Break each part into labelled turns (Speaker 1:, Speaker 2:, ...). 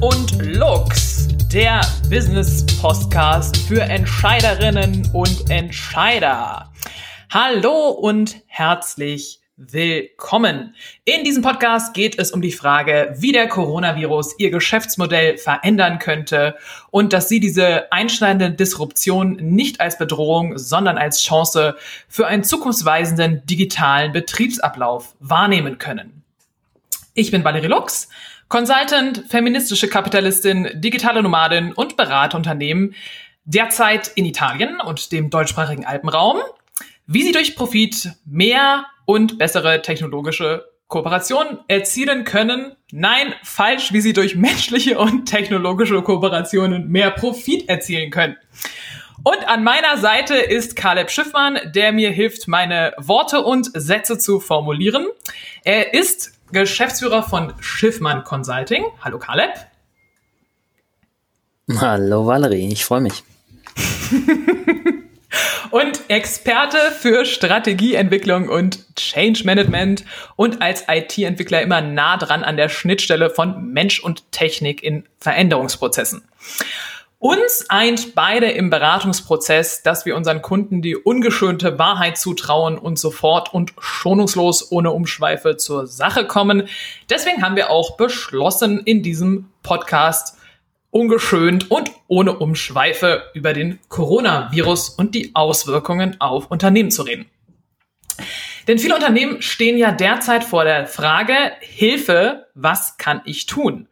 Speaker 1: und Lux, der Business Podcast für Entscheiderinnen und Entscheider. Hallo und herzlich willkommen. In diesem Podcast geht es um die Frage, wie der Coronavirus Ihr Geschäftsmodell verändern könnte und dass Sie diese einschneidende Disruption nicht als Bedrohung, sondern als Chance für einen zukunftsweisenden digitalen Betriebsablauf wahrnehmen können. Ich bin Valerie Lux, Consultant, feministische Kapitalistin, digitale Nomadin und Beraterunternehmen, derzeit in Italien und dem deutschsprachigen Alpenraum. Wie Sie durch Profit mehr und bessere technologische Kooperationen erzielen können. Nein, falsch, wie sie durch menschliche und technologische Kooperationen mehr Profit erzielen können. Und an meiner Seite ist Caleb Schiffmann, der mir hilft, meine Worte und Sätze zu formulieren. Er ist Geschäftsführer von Schiffmann Consulting. Hallo Caleb.
Speaker 2: Hallo Valerie, ich freue mich.
Speaker 1: und Experte für Strategieentwicklung und Change Management und als IT-Entwickler immer nah dran an der Schnittstelle von Mensch und Technik in Veränderungsprozessen. Uns eint beide im Beratungsprozess, dass wir unseren Kunden die ungeschönte Wahrheit zutrauen und sofort und schonungslos ohne Umschweife zur Sache kommen. Deswegen haben wir auch beschlossen, in diesem Podcast ungeschönt und ohne Umschweife über den Coronavirus und die Auswirkungen auf Unternehmen zu reden. Denn viele Unternehmen stehen ja derzeit vor der Frage, Hilfe, was kann ich tun?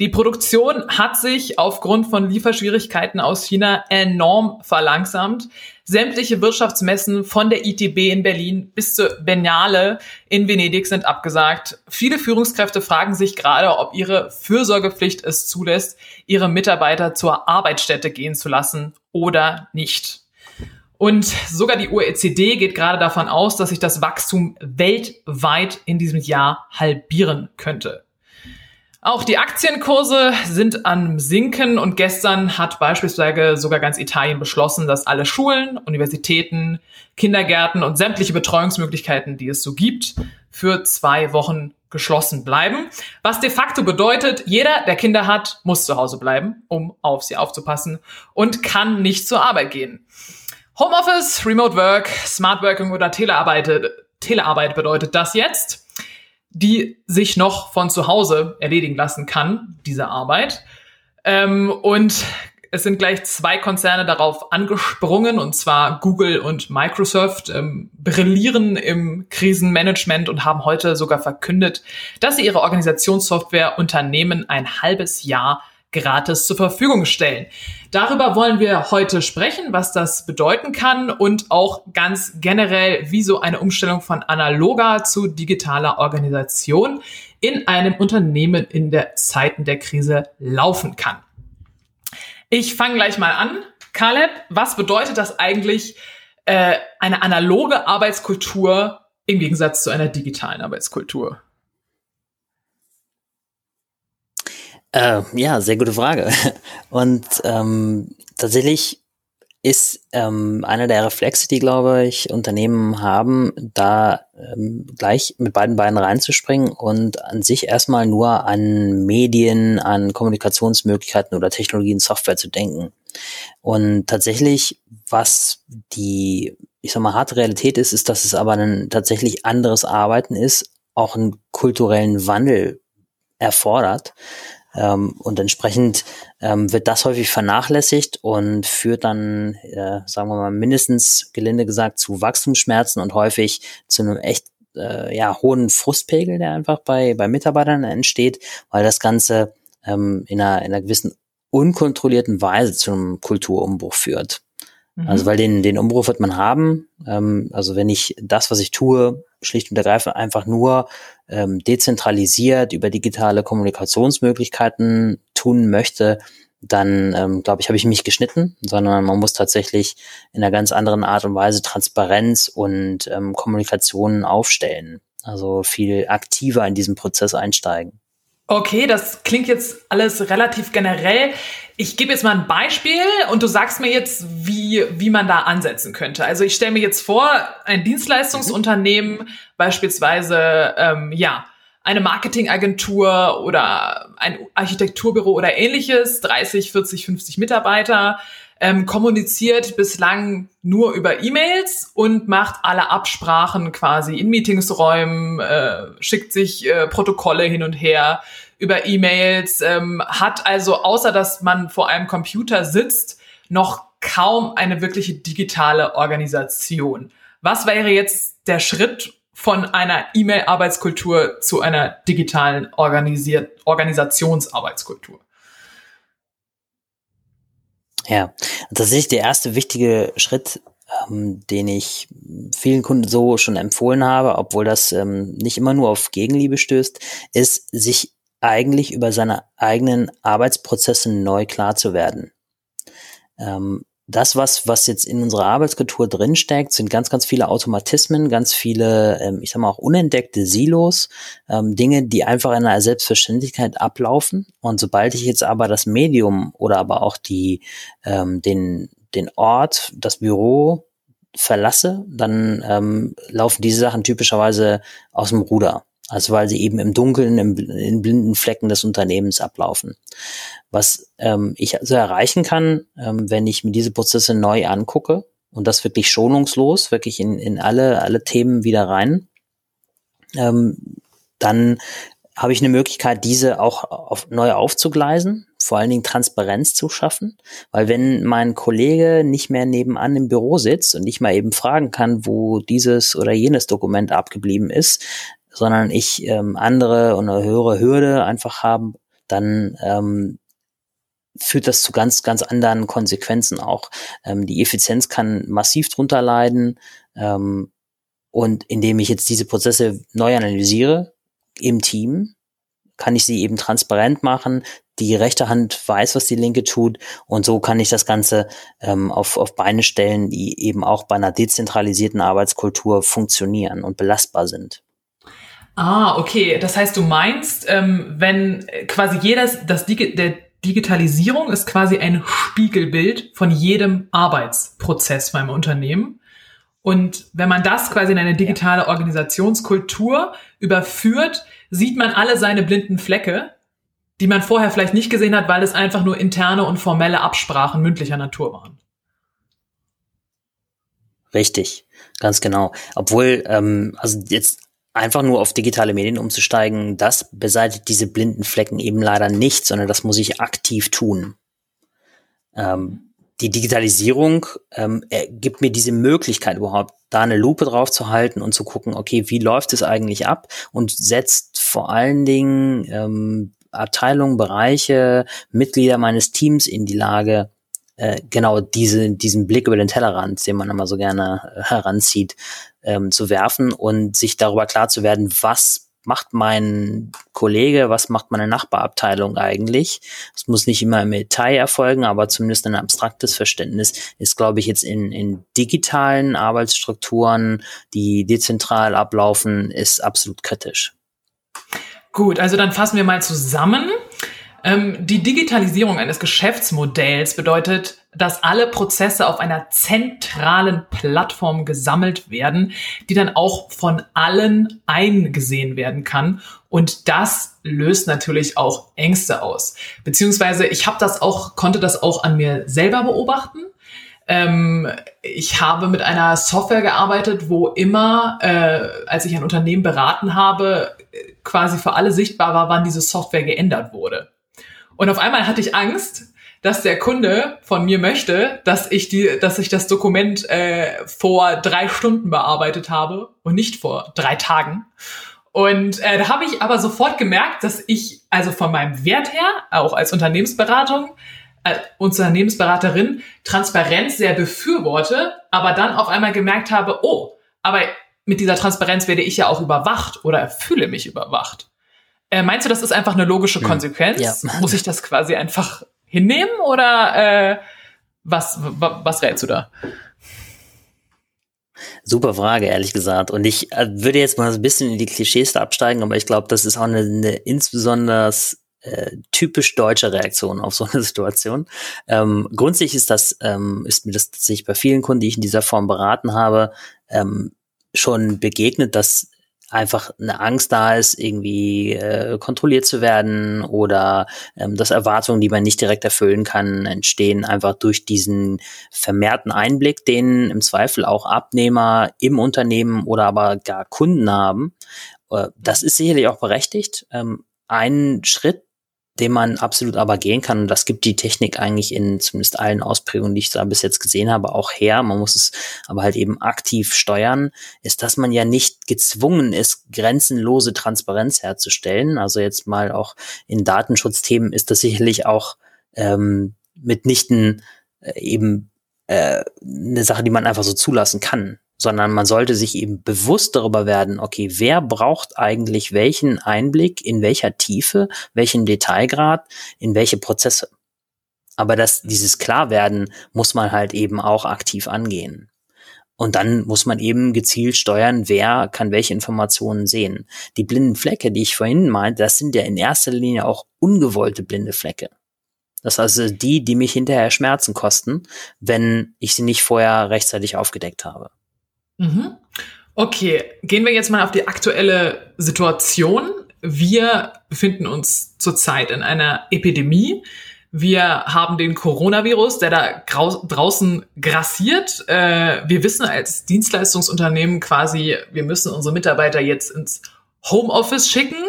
Speaker 1: Die Produktion hat sich aufgrund von Lieferschwierigkeiten aus China enorm verlangsamt. Sämtliche Wirtschaftsmessen von der ITB in Berlin bis zur Biennale in Venedig sind abgesagt. Viele Führungskräfte fragen sich gerade, ob ihre Fürsorgepflicht es zulässt, ihre Mitarbeiter zur Arbeitsstätte gehen zu lassen oder nicht. Und sogar die OECD geht gerade davon aus, dass sich das Wachstum weltweit in diesem Jahr halbieren könnte. Auch die Aktienkurse sind am Sinken und gestern hat beispielsweise sogar ganz Italien beschlossen, dass alle Schulen, Universitäten, Kindergärten und sämtliche Betreuungsmöglichkeiten, die es so gibt, für zwei Wochen geschlossen bleiben. Was de facto bedeutet, jeder, der Kinder hat, muss zu Hause bleiben, um auf sie aufzupassen und kann nicht zur Arbeit gehen. Homeoffice, Remote Work, Smart Working oder Telearbeit, Telearbeit bedeutet das jetzt die sich noch von zu Hause erledigen lassen kann, diese Arbeit. Ähm, und es sind gleich zwei Konzerne darauf angesprungen, und zwar Google und Microsoft, ähm, brillieren im Krisenmanagement und haben heute sogar verkündet, dass sie ihre Organisationssoftware Unternehmen ein halbes Jahr gratis zur Verfügung stellen. Darüber wollen wir heute sprechen, was das bedeuten kann und auch ganz generell, wie so eine Umstellung von analoger zu digitaler Organisation in einem Unternehmen in der Zeiten der Krise laufen kann. Ich fange gleich mal an. Caleb, was bedeutet das eigentlich, äh, eine analoge Arbeitskultur im Gegensatz zu einer digitalen Arbeitskultur?
Speaker 2: Äh, ja, sehr gute Frage. Und ähm, tatsächlich ist ähm, einer der Reflexe, die, glaube ich, Unternehmen haben, da ähm, gleich mit beiden Beinen reinzuspringen und an sich erstmal nur an Medien, an Kommunikationsmöglichkeiten oder Technologien, Software zu denken. Und tatsächlich, was die, ich sag mal, harte Realität ist, ist, dass es aber ein tatsächlich anderes Arbeiten ist, auch einen kulturellen Wandel erfordert. Ähm, und entsprechend ähm, wird das häufig vernachlässigt und führt dann, äh, sagen wir mal, mindestens gelinde gesagt zu Wachstumsschmerzen und häufig zu einem echt äh, ja, hohen Frustpegel, der einfach bei, bei Mitarbeitern entsteht, weil das Ganze ähm, in, einer, in einer gewissen unkontrollierten Weise zum Kulturumbruch führt. Also mhm. weil den, den Umbruch wird man haben. Ähm, also wenn ich das, was ich tue, schlicht und ergreifend einfach nur ähm, dezentralisiert über digitale Kommunikationsmöglichkeiten tun möchte, dann ähm, glaube ich, habe ich mich geschnitten, sondern man muss tatsächlich in einer ganz anderen Art und Weise Transparenz und ähm, Kommunikation aufstellen. Also viel aktiver in diesen Prozess einsteigen.
Speaker 1: Okay, das klingt jetzt alles relativ generell. Ich gebe jetzt mal ein Beispiel und du sagst mir jetzt, wie, wie man da ansetzen könnte. Also ich stelle mir jetzt vor, ein Dienstleistungsunternehmen beispielsweise, ähm, ja, eine Marketingagentur oder ein Architekturbüro oder ähnliches, 30, 40, 50 Mitarbeiter, ähm, kommuniziert bislang nur über E-Mails und macht alle Absprachen quasi in Meetingsräumen, äh, schickt sich äh, Protokolle hin und her über E-Mails, ähm, hat also außer dass man vor einem Computer sitzt, noch kaum eine wirkliche digitale Organisation. Was wäre jetzt der Schritt von einer E-Mail-Arbeitskultur zu einer digitalen Organisier Organisationsarbeitskultur?
Speaker 2: Ja, tatsächlich der erste wichtige Schritt, ähm, den ich vielen Kunden so schon empfohlen habe, obwohl das ähm, nicht immer nur auf Gegenliebe stößt, ist, sich eigentlich über seine eigenen Arbeitsprozesse neu klar zu werden. Ähm, das, was, was jetzt in unserer Arbeitskultur drinsteckt, sind ganz, ganz viele Automatismen, ganz viele, ähm, ich sag mal auch unentdeckte Silos, ähm, Dinge, die einfach in einer Selbstverständlichkeit ablaufen. Und sobald ich jetzt aber das Medium oder aber auch die, ähm, den, den Ort, das Büro verlasse, dann ähm, laufen diese Sachen typischerweise aus dem Ruder. Also weil sie eben im Dunkeln, im, in blinden Flecken des Unternehmens ablaufen. Was ähm, ich also erreichen kann, ähm, wenn ich mir diese Prozesse neu angucke und das wirklich schonungslos, wirklich in, in alle, alle Themen wieder rein, ähm, dann habe ich eine Möglichkeit, diese auch auf, neu aufzugleisen, vor allen Dingen Transparenz zu schaffen, weil wenn mein Kollege nicht mehr nebenan im Büro sitzt und ich mal eben fragen kann, wo dieses oder jenes Dokument abgeblieben ist, sondern ich ähm, andere und eine höhere Hürde einfach haben, dann ähm, führt das zu ganz, ganz anderen Konsequenzen auch. Ähm, die Effizienz kann massiv drunter leiden. Ähm, und indem ich jetzt diese Prozesse neu analysiere im Team, kann ich sie eben transparent machen. Die rechte Hand weiß, was die linke tut. Und so kann ich das Ganze ähm, auf, auf Beine stellen, die eben auch bei einer dezentralisierten Arbeitskultur funktionieren und belastbar sind.
Speaker 1: Ah, okay. Das heißt, du meinst, ähm, wenn quasi jedes, das Digi der Digitalisierung ist quasi ein Spiegelbild von jedem Arbeitsprozess beim Unternehmen. Und wenn man das quasi in eine digitale Organisationskultur überführt, sieht man alle seine blinden Flecke, die man vorher vielleicht nicht gesehen hat, weil es einfach nur interne und formelle Absprachen mündlicher Natur waren.
Speaker 2: Richtig, ganz genau. Obwohl, ähm, also jetzt einfach nur auf digitale Medien umzusteigen, das beseitigt diese blinden Flecken eben leider nicht, sondern das muss ich aktiv tun. Ähm, die Digitalisierung ähm, gibt mir diese Möglichkeit überhaupt, da eine Lupe drauf zu halten und zu gucken, okay, wie läuft es eigentlich ab und setzt vor allen Dingen ähm, Abteilungen, Bereiche, Mitglieder meines Teams in die Lage, äh, genau diese, diesen Blick über den Tellerrand, den man immer so gerne äh, heranzieht, ähm, zu werfen und sich darüber klar zu werden, was macht mein Kollege, was macht meine Nachbarabteilung eigentlich? Es muss nicht immer im Detail erfolgen, aber zumindest ein abstraktes Verständnis ist, glaube ich, jetzt in, in digitalen Arbeitsstrukturen, die dezentral ablaufen, ist absolut kritisch.
Speaker 1: Gut, also dann fassen wir mal zusammen. Ähm, die Digitalisierung eines Geschäftsmodells bedeutet, dass alle Prozesse auf einer zentralen Plattform gesammelt werden, die dann auch von allen eingesehen werden kann. Und das löst natürlich auch Ängste aus. Beziehungsweise ich habe das auch, konnte das auch an mir selber beobachten. Ähm, ich habe mit einer Software gearbeitet, wo immer, äh, als ich ein Unternehmen beraten habe, quasi für alle sichtbar war, wann diese Software geändert wurde. Und auf einmal hatte ich Angst, dass der Kunde von mir möchte, dass ich die, dass ich das Dokument äh, vor drei Stunden bearbeitet habe und nicht vor drei Tagen. Und äh, da habe ich aber sofort gemerkt, dass ich also von meinem Wert her, auch als Unternehmensberatung, äh, Unternehmensberaterin, Transparenz sehr befürworte, aber dann auf einmal gemerkt habe, oh, aber mit dieser Transparenz werde ich ja auch überwacht oder fühle mich überwacht. Äh, meinst du, das ist einfach eine logische hm. Konsequenz? Ja. Muss ich das quasi einfach hinnehmen oder äh, was, was rätst du da?
Speaker 2: Super Frage, ehrlich gesagt. Und ich äh, würde jetzt mal ein bisschen in die Klischees da absteigen, aber ich glaube, das ist auch eine, eine insbesondere äh, typisch deutsche Reaktion auf so eine Situation. Ähm, grundsätzlich ist das, ähm, ist mir das tatsächlich bei vielen Kunden, die ich in dieser Form beraten habe, ähm, schon begegnet, dass einfach eine Angst da ist, irgendwie äh, kontrolliert zu werden oder ähm, dass Erwartungen, die man nicht direkt erfüllen kann, entstehen einfach durch diesen vermehrten Einblick, den im Zweifel auch Abnehmer im Unternehmen oder aber gar Kunden haben. Äh, das ist sicherlich auch berechtigt. Ähm, ein Schritt, den man absolut aber gehen kann. Und das gibt die Technik eigentlich in zumindest allen Ausprägungen, die ich da bis jetzt gesehen habe, auch her. Man muss es aber halt eben aktiv steuern, ist, dass man ja nicht gezwungen ist, grenzenlose Transparenz herzustellen. Also jetzt mal auch in Datenschutzthemen ist das sicherlich auch ähm, mitnichten äh, eben äh, eine Sache, die man einfach so zulassen kann sondern man sollte sich eben bewusst darüber werden, okay, wer braucht eigentlich welchen Einblick, in welcher Tiefe, welchen Detailgrad, in welche Prozesse. Aber dass dieses Klarwerden muss man halt eben auch aktiv angehen. Und dann muss man eben gezielt steuern, wer kann welche Informationen sehen. Die blinden Flecke, die ich vorhin meinte, das sind ja in erster Linie auch ungewollte blinde Flecke. Das ist also die, die mich hinterher Schmerzen kosten, wenn ich sie nicht vorher rechtzeitig aufgedeckt habe.
Speaker 1: Mhm. Okay, gehen wir jetzt mal auf die aktuelle Situation. Wir befinden uns zurzeit in einer Epidemie. Wir haben den Coronavirus, der da draußen grassiert. Äh, wir wissen als Dienstleistungsunternehmen quasi, wir müssen unsere Mitarbeiter jetzt ins Homeoffice schicken.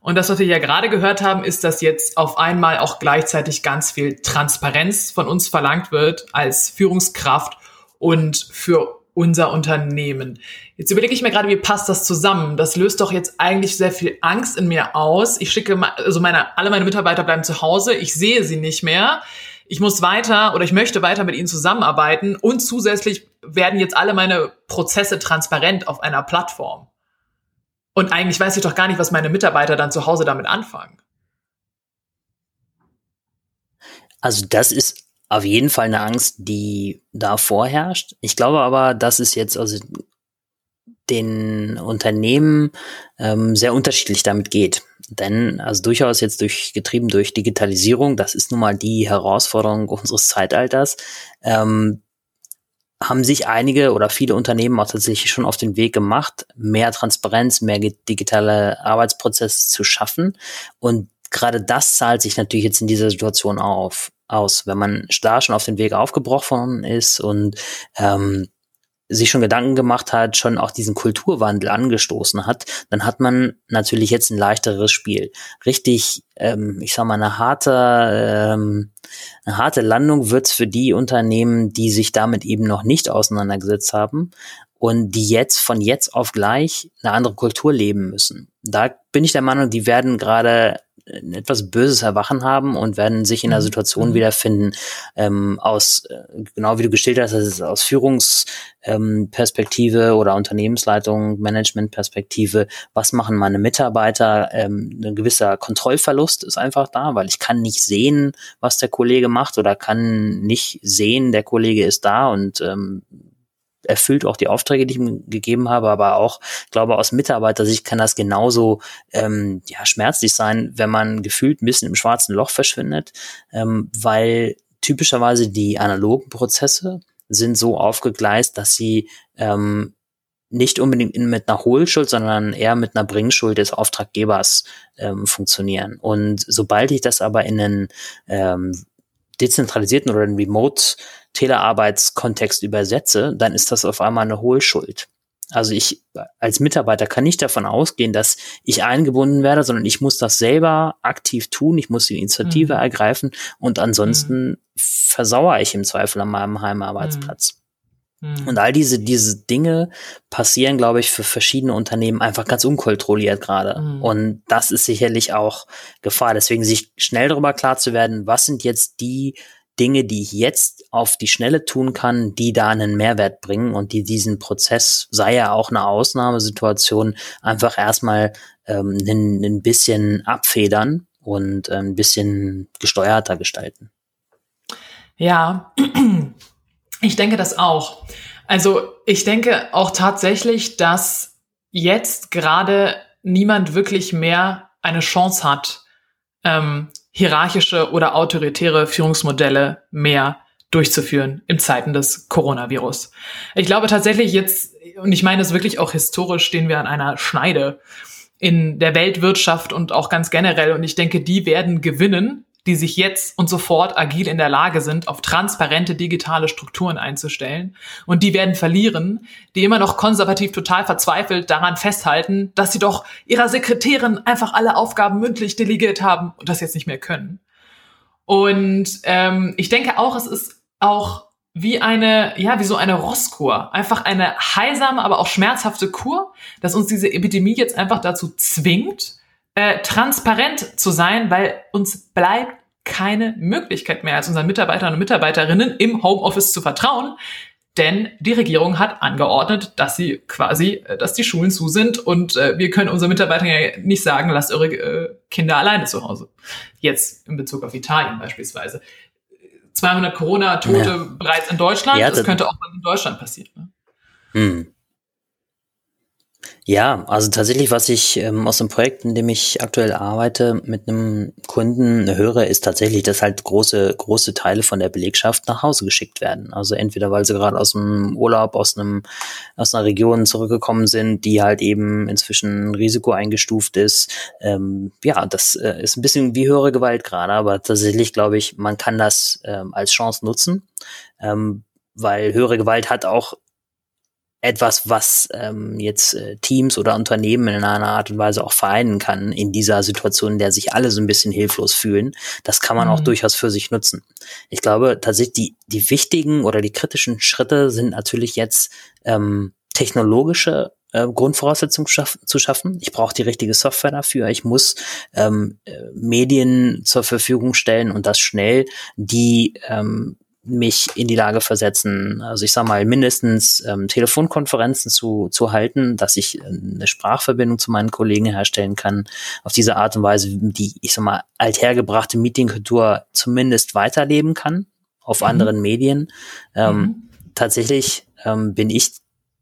Speaker 1: Und das, was wir ja gerade gehört haben, ist, dass jetzt auf einmal auch gleichzeitig ganz viel Transparenz von uns verlangt wird als Führungskraft und für unser Unternehmen. Jetzt überlege ich mir gerade, wie passt das zusammen? Das löst doch jetzt eigentlich sehr viel Angst in mir aus. Ich schicke, also meine, alle meine Mitarbeiter bleiben zu Hause. Ich sehe sie nicht mehr. Ich muss weiter oder ich möchte weiter mit ihnen zusammenarbeiten und zusätzlich werden jetzt alle meine Prozesse transparent auf einer Plattform. Und eigentlich weiß ich doch gar nicht, was meine Mitarbeiter dann zu Hause damit anfangen.
Speaker 2: Also das ist auf jeden Fall eine Angst, die da vorherrscht. Ich glaube aber, dass es jetzt also den Unternehmen ähm, sehr unterschiedlich damit geht. Denn also durchaus jetzt durch getrieben durch Digitalisierung, das ist nun mal die Herausforderung unseres Zeitalters, ähm, haben sich einige oder viele Unternehmen auch tatsächlich schon auf den Weg gemacht, mehr Transparenz, mehr digitale Arbeitsprozesse zu schaffen. Und gerade das zahlt sich natürlich jetzt in dieser Situation auf aus. Wenn man da schon auf den Weg aufgebrochen ist und ähm, sich schon Gedanken gemacht hat, schon auch diesen Kulturwandel angestoßen hat, dann hat man natürlich jetzt ein leichteres Spiel. Richtig, ähm, ich sag mal, eine harte, ähm, eine harte Landung wird's für die Unternehmen, die sich damit eben noch nicht auseinandergesetzt haben und die jetzt von jetzt auf gleich eine andere Kultur leben müssen. Da bin ich der Meinung, die werden gerade ein etwas böses Erwachen haben und werden sich in einer mhm. Situation mhm. wiederfinden, ähm, aus, äh, genau wie du gestellt hast, das ist aus Führungsperspektive ähm, oder Unternehmensleitung, Managementperspektive, was machen meine Mitarbeiter? Ähm, ein gewisser Kontrollverlust ist einfach da, weil ich kann nicht sehen, was der Kollege macht oder kann nicht sehen, der Kollege ist da und ähm, erfüllt auch die Aufträge, die ich ihm gegeben habe, aber auch, glaube aus Mitarbeitersicht kann das genauso ähm, ja, schmerzlich sein, wenn man gefühlt ein bisschen im schwarzen Loch verschwindet, ähm, weil typischerweise die analogen Prozesse sind so aufgegleist, dass sie ähm, nicht unbedingt mit einer Hohlschuld, sondern eher mit einer Bringschuld des Auftraggebers ähm, funktionieren. Und sobald ich das aber in einen ähm, dezentralisierten oder einen Remote Telearbeitskontext übersetze, dann ist das auf einmal eine Hohlschuld. Also ich als Mitarbeiter kann nicht davon ausgehen, dass ich eingebunden werde, sondern ich muss das selber aktiv tun, ich muss die Initiative mhm. ergreifen und ansonsten mhm. versauere ich im Zweifel an meinem Heimarbeitsplatz. Mhm. Und all diese, diese Dinge passieren, glaube ich, für verschiedene Unternehmen einfach ganz unkontrolliert gerade. Mhm. Und das ist sicherlich auch Gefahr. Deswegen sich schnell darüber klar zu werden, was sind jetzt die Dinge, die ich jetzt auf die Schnelle tun kann, die da einen Mehrwert bringen und die diesen Prozess, sei ja auch eine Ausnahmesituation, einfach erstmal ähm, ein, ein bisschen abfedern und ein bisschen gesteuerter gestalten.
Speaker 1: Ja, ich denke das auch. Also ich denke auch tatsächlich, dass jetzt gerade niemand wirklich mehr eine Chance hat, ähm, hierarchische oder autoritäre Führungsmodelle mehr durchzuführen im Zeiten des Coronavirus. Ich glaube tatsächlich jetzt, und ich meine es wirklich auch historisch, stehen wir an einer Schneide in der Weltwirtschaft und auch ganz generell. Und ich denke, die werden gewinnen, die sich jetzt und sofort agil in der Lage sind, auf transparente digitale Strukturen einzustellen. Und die werden verlieren, die immer noch konservativ total verzweifelt daran festhalten, dass sie doch ihrer Sekretärin einfach alle Aufgaben mündlich delegiert haben und das jetzt nicht mehr können. Und ähm, ich denke auch, es ist auch wie eine, ja, wie so eine Rosskur. Einfach eine heilsame, aber auch schmerzhafte Kur, dass uns diese Epidemie jetzt einfach dazu zwingt, äh, transparent zu sein, weil uns bleibt keine Möglichkeit mehr, als unseren Mitarbeitern und Mitarbeiterinnen im Homeoffice zu vertrauen. Denn die Regierung hat angeordnet, dass sie quasi, äh, dass die Schulen zu sind und äh, wir können unseren Mitarbeitern ja nicht sagen, lasst eure äh, Kinder alleine zu Hause. Jetzt in Bezug auf Italien beispielsweise. 200 Corona-Tote ja. bereits in Deutschland, ja, das, das, könnte auch in Deutschland passieren. Ne? Hm.
Speaker 2: Ja, also tatsächlich, was ich ähm, aus dem Projekt, in dem ich aktuell arbeite, mit einem Kunden höre, ist tatsächlich, dass halt große, große Teile von der Belegschaft nach Hause geschickt werden. Also entweder weil sie gerade aus dem Urlaub, aus einem, aus einer Region zurückgekommen sind, die halt eben inzwischen Risiko eingestuft ist. Ähm, ja, das äh, ist ein bisschen wie höhere Gewalt gerade, aber tatsächlich glaube ich, man kann das ähm, als Chance nutzen. Ähm, weil höhere Gewalt hat auch etwas, was ähm, jetzt äh, Teams oder Unternehmen in einer Art und Weise auch vereinen kann in dieser Situation, in der sich alle so ein bisschen hilflos fühlen. Das kann man mhm. auch durchaus für sich nutzen. Ich glaube tatsächlich, die, die wichtigen oder die kritischen Schritte sind natürlich jetzt ähm, technologische äh, Grundvoraussetzungen schaff zu schaffen. Ich brauche die richtige Software dafür. Ich muss ähm, äh, Medien zur Verfügung stellen und das schnell, die ähm, mich in die Lage versetzen, also ich sag mal, mindestens ähm, Telefonkonferenzen zu, zu halten, dass ich äh, eine Sprachverbindung zu meinen Kollegen herstellen kann, auf diese Art und Weise, die, ich sag mal, althergebrachte Meetingkultur zumindest weiterleben kann auf mhm. anderen Medien. Ähm, mhm. Tatsächlich ähm, bin ich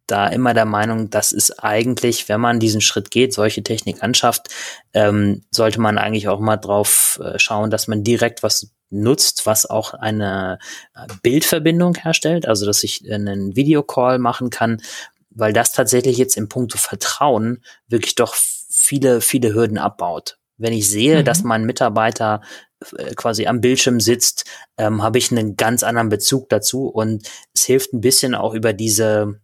Speaker 2: da immer der Meinung, das ist eigentlich, wenn man diesen Schritt geht, solche Technik anschafft, ähm, sollte man eigentlich auch mal drauf äh, schauen, dass man direkt was nutzt, was auch eine äh, Bildverbindung herstellt, also dass ich einen Videocall machen kann, weil das tatsächlich jetzt im Punkto Vertrauen wirklich doch viele, viele Hürden abbaut. Wenn ich sehe, mhm. dass mein Mitarbeiter äh, quasi am Bildschirm sitzt, ähm, habe ich einen ganz anderen Bezug dazu und es hilft ein bisschen auch über diese,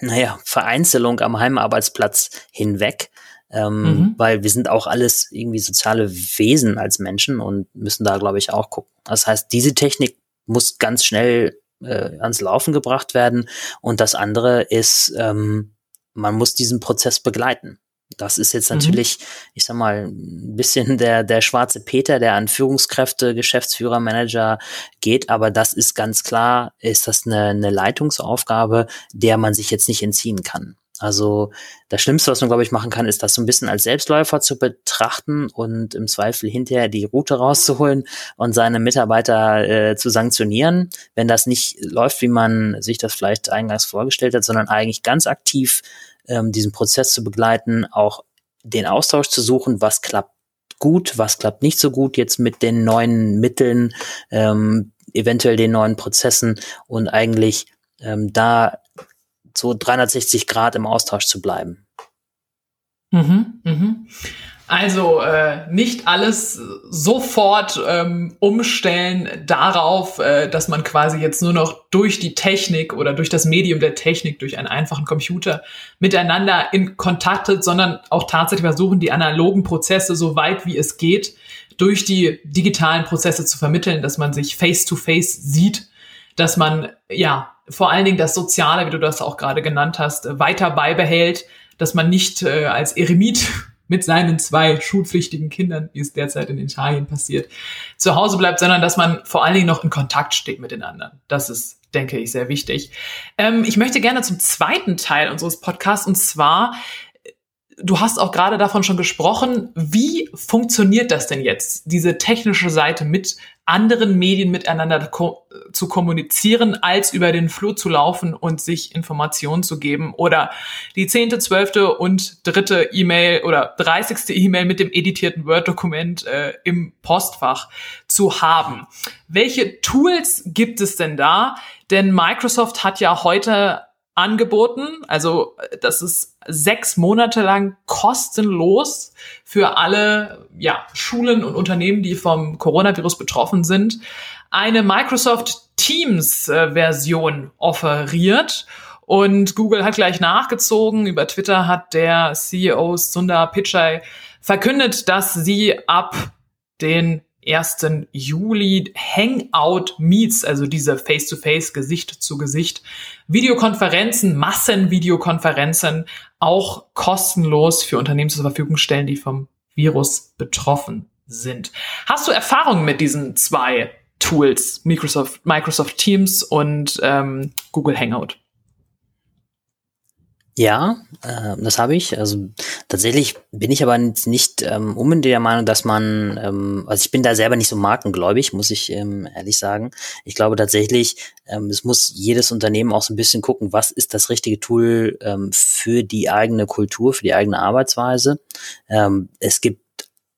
Speaker 2: naja, Vereinzelung am Heimarbeitsplatz hinweg, ähm, mhm. weil wir sind auch alles irgendwie soziale Wesen als Menschen und müssen da, glaube ich, auch gucken. Das heißt, diese Technik muss ganz schnell äh, ans Laufen gebracht werden und das andere ist, ähm, man muss diesen Prozess begleiten. Das ist jetzt mhm. natürlich, mhm. ich sag mal, ein bisschen der, der schwarze Peter, der an Führungskräfte, Geschäftsführer, Manager geht, aber das ist ganz klar, ist das eine, eine Leitungsaufgabe, der man sich jetzt nicht entziehen kann. Also das Schlimmste, was man, glaube ich, machen kann, ist das so ein bisschen als Selbstläufer zu betrachten und im Zweifel hinterher die Route rauszuholen und seine Mitarbeiter äh, zu sanktionieren, wenn das nicht läuft, wie man sich das vielleicht eingangs vorgestellt hat, sondern eigentlich ganz aktiv ähm, diesen Prozess zu begleiten, auch den Austausch zu suchen, was klappt gut, was klappt nicht so gut jetzt mit den neuen Mitteln, ähm, eventuell den neuen Prozessen und eigentlich ähm, da so 360 Grad im Austausch zu bleiben.
Speaker 1: Mhm, mhm. Also äh, nicht alles sofort ähm, umstellen darauf, äh, dass man quasi jetzt nur noch durch die Technik oder durch das Medium der Technik, durch einen einfachen Computer miteinander in Kontakt tritt, sondern auch tatsächlich versuchen, die analogen Prozesse so weit wie es geht durch die digitalen Prozesse zu vermitteln, dass man sich face-to-face -face sieht, dass man ja vor allen Dingen das Soziale, wie du das auch gerade genannt hast, weiter beibehält, dass man nicht äh, als Eremit mit seinen zwei schulpflichtigen Kindern, wie es derzeit in Italien passiert, zu Hause bleibt, sondern dass man vor allen Dingen noch in Kontakt steht mit den anderen. Das ist, denke ich, sehr wichtig. Ähm, ich möchte gerne zum zweiten Teil unseres Podcasts und zwar du hast auch gerade davon schon gesprochen. Wie funktioniert das denn jetzt, diese technische Seite mit anderen Medien miteinander ko zu kommunizieren, als über den Flur zu laufen und sich Informationen zu geben oder die zehnte, zwölfte und dritte E-Mail oder dreißigste E-Mail mit dem editierten Word-Dokument äh, im Postfach zu haben. Welche Tools gibt es denn da? Denn Microsoft hat ja heute angeboten. Also das ist sechs Monate lang kostenlos für alle ja, Schulen und Unternehmen, die vom Coronavirus betroffen sind, eine Microsoft Teams äh, offeriert. Und Google hat gleich nachgezogen. Über Twitter hat der CEO Sundar Pichai verkündet, dass sie ab den 1. Juli Hangout Meets, also diese Face-to-Face, Gesicht zu Gesicht, Videokonferenzen, Massenvideokonferenzen auch kostenlos für Unternehmen zur Verfügung stellen, die vom Virus betroffen sind. Hast du Erfahrungen mit diesen zwei Tools, Microsoft, Microsoft Teams und ähm, Google Hangout?
Speaker 2: Ja, äh, das habe ich. Also tatsächlich bin ich aber nicht ähm, unbedingt der Meinung, dass man, ähm, also ich bin da selber nicht so markengläubig, muss ich ähm, ehrlich sagen. Ich glaube tatsächlich, ähm, es muss jedes Unternehmen auch so ein bisschen gucken, was ist das richtige Tool ähm, für die eigene Kultur, für die eigene Arbeitsweise. Ähm, es gibt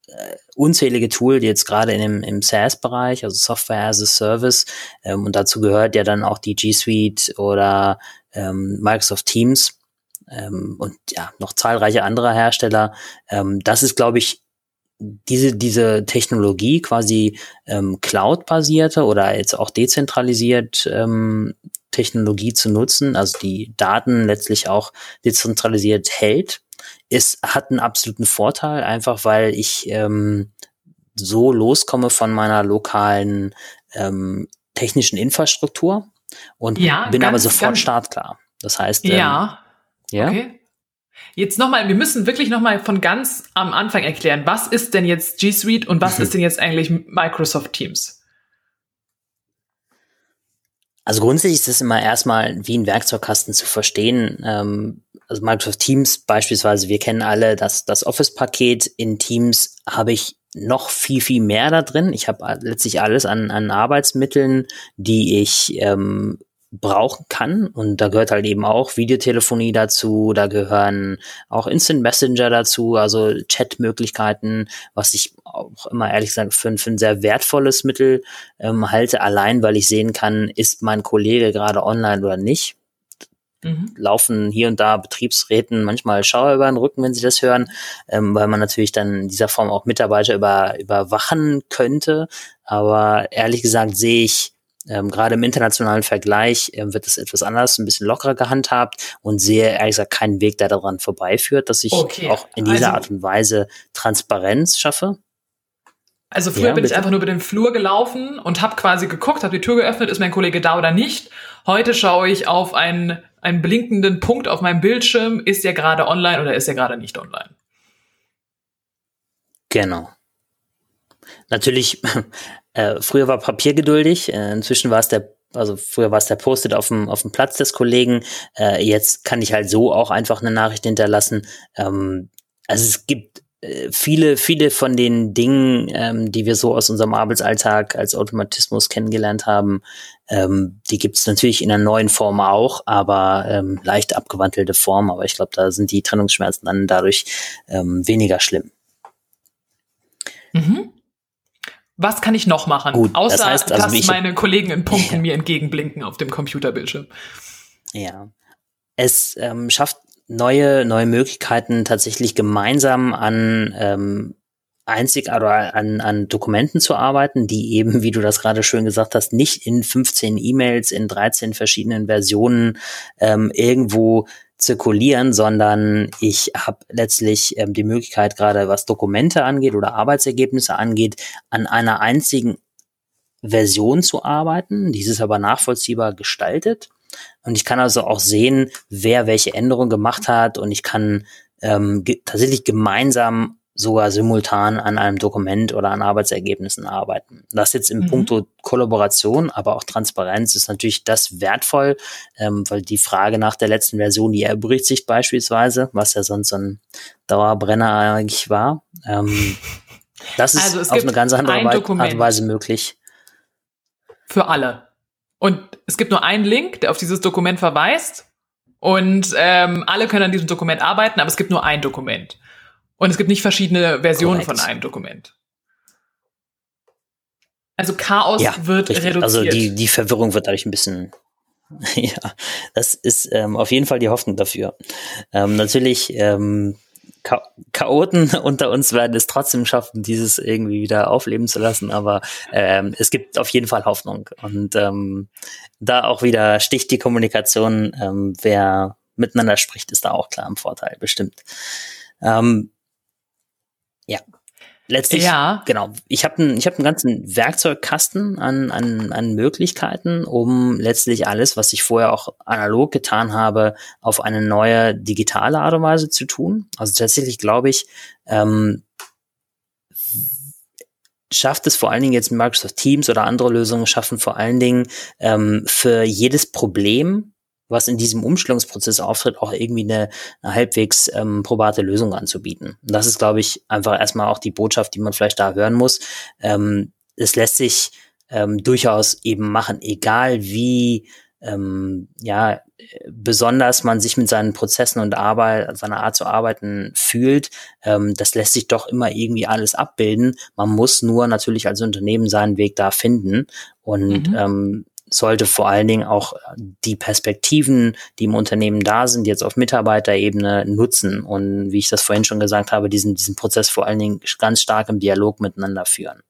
Speaker 2: äh, unzählige Tools, jetzt gerade in dem, im SaaS-Bereich, also Software as a Service, ähm, und dazu gehört ja dann auch die G Suite oder ähm, Microsoft Teams ähm, und ja, noch zahlreiche andere Hersteller. Ähm, das ist, glaube ich, diese, diese Technologie quasi ähm, Cloud-basierte oder jetzt auch dezentralisiert ähm, Technologie zu nutzen, also die Daten letztlich auch dezentralisiert hält, ist, hat einen absoluten Vorteil, einfach weil ich ähm, so loskomme von meiner lokalen ähm, technischen Infrastruktur und ja, bin ganz, aber sofort startklar. Das heißt,
Speaker 1: ähm, ja. Okay. Jetzt nochmal, wir müssen wirklich nochmal von ganz am Anfang erklären, was ist denn jetzt G Suite und was mhm. ist denn jetzt eigentlich Microsoft Teams?
Speaker 2: Also grundsätzlich ist es immer erstmal wie ein Werkzeugkasten zu verstehen. Ähm, also Microsoft Teams beispielsweise, wir kennen alle das, das Office-Paket. In Teams habe ich noch viel, viel mehr da drin. Ich habe letztlich alles an, an Arbeitsmitteln, die ich ähm, brauchen kann. Und da gehört halt eben auch Videotelefonie dazu, da gehören auch Instant Messenger dazu, also Chatmöglichkeiten, was ich auch immer ehrlich gesagt für, für ein sehr wertvolles Mittel ähm, halte, allein weil ich sehen kann, ist mein Kollege gerade online oder nicht. Mhm. Laufen hier und da Betriebsräten manchmal Schauer über den Rücken, wenn sie das hören, ähm, weil man natürlich dann in dieser Form auch Mitarbeiter über, überwachen könnte. Aber ehrlich gesagt sehe ich ähm, Gerade im internationalen Vergleich äh, wird es etwas anders, ein bisschen lockerer gehandhabt und sehe ehrlich gesagt keinen Weg, der daran vorbeiführt, dass ich okay. auch in dieser also, Art und Weise Transparenz schaffe.
Speaker 1: Also früher ja, bin ich einfach nur über den Flur gelaufen und habe quasi geguckt, habe die Tür geöffnet, ist mein Kollege da oder nicht. Heute schaue ich auf einen, einen blinkenden Punkt auf meinem Bildschirm, ist er gerade online oder ist er gerade nicht online.
Speaker 2: Genau. Natürlich Äh, früher war Papier geduldig, äh, inzwischen war es der also früher war es der Post-it auf dem, auf dem Platz des Kollegen. Äh, jetzt kann ich halt so auch einfach eine Nachricht hinterlassen. Ähm, also es gibt äh, viele, viele von den Dingen, ähm, die wir so aus unserem Arbeitsalltag als Automatismus kennengelernt haben, ähm, die gibt es natürlich in einer neuen Form auch, aber ähm, leicht abgewandelte Form. Aber ich glaube, da sind die Trennungsschmerzen dann dadurch ähm, weniger schlimm.
Speaker 1: Mhm. Was kann ich noch machen? Gut, außer das heißt, also dass meine Kollegen in Punkten ja. mir entgegenblinken auf dem Computerbildschirm.
Speaker 2: Ja. Es ähm, schafft neue, neue Möglichkeiten, tatsächlich gemeinsam an ähm, einzig oder an, an Dokumenten zu arbeiten, die eben, wie du das gerade schön gesagt hast, nicht in 15 E-Mails in 13 verschiedenen Versionen ähm, irgendwo zirkulieren, sondern ich habe letztlich ähm, die Möglichkeit, gerade was Dokumente angeht oder Arbeitsergebnisse angeht, an einer einzigen Version zu arbeiten. Dies ist aber nachvollziehbar gestaltet. Und ich kann also auch sehen, wer welche Änderungen gemacht hat und ich kann ähm, ge tatsächlich gemeinsam sogar simultan an einem Dokument oder an Arbeitsergebnissen arbeiten. Das jetzt im mhm. Punkto Kollaboration, aber auch Transparenz ist natürlich das wertvoll, ähm, weil die Frage nach der letzten Version, die erübrigt sich beispielsweise, was ja sonst so ein Dauerbrenner eigentlich war. Ähm, das ist also auf eine ganz andere ein Art und Weise möglich.
Speaker 1: Für alle. Und es gibt nur einen Link, der auf dieses Dokument verweist. Und ähm, alle können an diesem Dokument arbeiten, aber es gibt nur ein Dokument. Und es gibt nicht verschiedene Versionen Correct. von einem Dokument. Also Chaos ja, wird richtig. reduziert.
Speaker 2: Also die, die Verwirrung wird dadurch ein bisschen ja, das ist ähm, auf jeden Fall die Hoffnung dafür. Ähm, natürlich, ähm, Cha Chaoten unter uns werden es trotzdem schaffen, dieses irgendwie wieder aufleben zu lassen, aber ähm, es gibt auf jeden Fall Hoffnung. Und ähm, da auch wieder sticht die Kommunikation, ähm, wer miteinander spricht, ist da auch klar im Vorteil, bestimmt. Ähm. Letztlich, ja. genau. Ich habe einen, ich habe einen ganzen Werkzeugkasten an, an, an Möglichkeiten, um letztlich alles, was ich vorher auch analog getan habe, auf eine neue digitale Art und Weise zu tun. Also tatsächlich glaube ich, ähm, schafft es vor allen Dingen jetzt Microsoft Teams oder andere Lösungen schaffen vor allen Dingen ähm, für jedes Problem, was in diesem Umstellungsprozess auftritt, auch irgendwie eine, eine halbwegs ähm, probate Lösung anzubieten. Und das ist, glaube ich, einfach erstmal auch die Botschaft, die man vielleicht da hören muss. Ähm, es lässt sich ähm, durchaus eben machen, egal wie ähm, ja besonders man sich mit seinen Prozessen und Arbeit, seiner Art zu arbeiten fühlt, ähm, das lässt sich doch immer irgendwie alles abbilden. Man muss nur natürlich als Unternehmen seinen Weg da finden. Und mhm. ähm, sollte vor allen Dingen auch die Perspektiven, die im Unternehmen da sind, jetzt auf Mitarbeiterebene nutzen und wie ich das vorhin schon gesagt habe, diesen, diesen Prozess vor allen Dingen ganz stark im Dialog miteinander führen.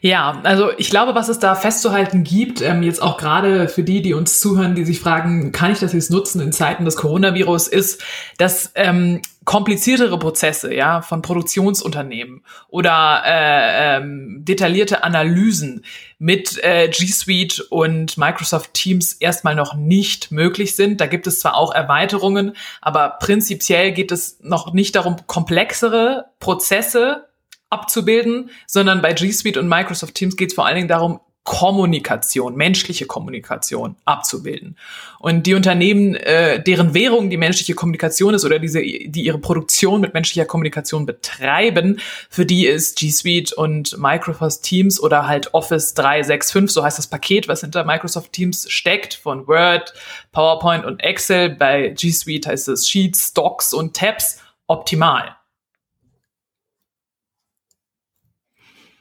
Speaker 1: Ja, also ich glaube, was es da festzuhalten gibt, ähm, jetzt auch gerade für die, die uns zuhören, die sich fragen, kann ich das jetzt nutzen in Zeiten des Coronavirus, ist, dass ähm, kompliziertere Prozesse ja von Produktionsunternehmen oder äh, ähm, detaillierte Analysen mit äh, G Suite und Microsoft Teams erstmal noch nicht möglich sind. Da gibt es zwar auch Erweiterungen, aber prinzipiell geht es noch nicht darum, komplexere Prozesse abzubilden, sondern bei G Suite und Microsoft Teams geht es vor allen Dingen darum, Kommunikation, menschliche Kommunikation abzubilden. Und die Unternehmen, äh, deren Währung die menschliche Kommunikation ist oder diese, die ihre Produktion mit menschlicher Kommunikation betreiben, für die ist G Suite und Microsoft Teams oder halt Office 365, so heißt das Paket, was hinter Microsoft Teams steckt, von Word, PowerPoint und Excel. Bei G Suite heißt es Sheets, Docs und Tabs optimal.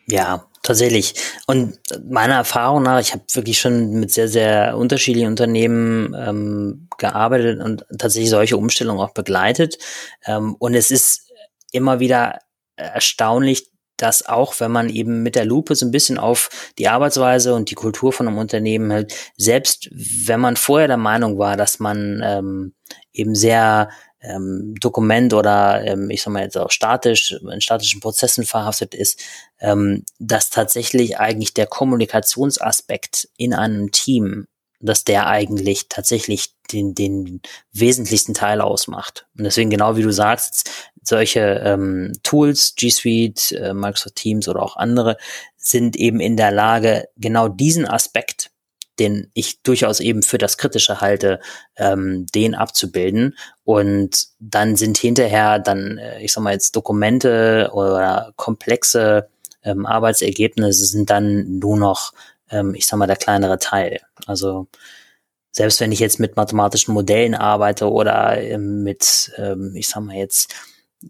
Speaker 2: Ja, tatsächlich. Und meiner Erfahrung nach, ich habe wirklich schon mit sehr, sehr unterschiedlichen Unternehmen ähm, gearbeitet und tatsächlich solche Umstellungen auch begleitet. Ähm, und es ist immer wieder erstaunlich, dass auch wenn man eben mit der Lupe so ein bisschen auf die Arbeitsweise und die Kultur von einem Unternehmen hält, selbst wenn man vorher der Meinung war, dass man ähm, eben sehr ähm, Dokument oder ähm, ich sag mal jetzt auch statisch, in statischen Prozessen verhaftet ist, ähm, dass tatsächlich eigentlich der Kommunikationsaspekt in einem Team, dass der eigentlich tatsächlich den, den wesentlichsten Teil ausmacht. Und deswegen genau wie du sagst, solche ähm, Tools, G Suite, äh, Microsoft Teams oder auch andere, sind eben in der Lage, genau diesen Aspekt den ich durchaus eben für das Kritische halte, ähm, den abzubilden. Und dann sind hinterher dann, äh, ich sag mal jetzt Dokumente oder komplexe ähm, Arbeitsergebnisse sind dann nur noch, ähm, ich sag mal, der kleinere Teil. Also selbst wenn ich jetzt mit mathematischen Modellen arbeite oder ähm, mit, ähm, ich sag mal jetzt,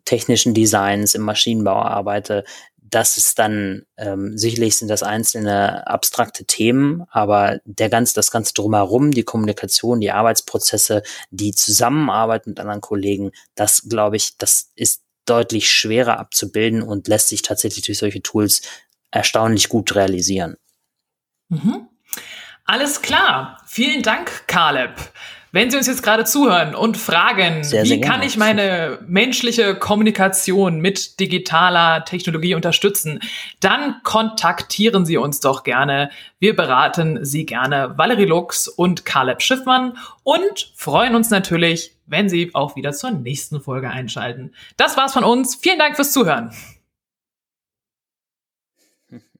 Speaker 2: technischen Designs im Maschinenbau arbeite, das ist dann ähm, sicherlich sind das einzelne abstrakte Themen, aber der ganz das ganze drumherum, die Kommunikation, die Arbeitsprozesse, die Zusammenarbeit mit anderen Kollegen, das glaube ich, das ist deutlich schwerer abzubilden und lässt sich tatsächlich durch solche Tools erstaunlich gut realisieren.
Speaker 1: Mhm. Alles klar. Vielen Dank, Caleb. Wenn Sie uns jetzt gerade zuhören und fragen, sehr, sehr wie kann ich meine menschliche Kommunikation mit digitaler Technologie unterstützen, dann kontaktieren Sie uns doch gerne. Wir beraten Sie gerne Valerie Lux und Caleb Schiffmann und freuen uns natürlich wenn Sie auch wieder zur nächsten Folge einschalten. Das war's von uns. Vielen Dank fürs Zuhören.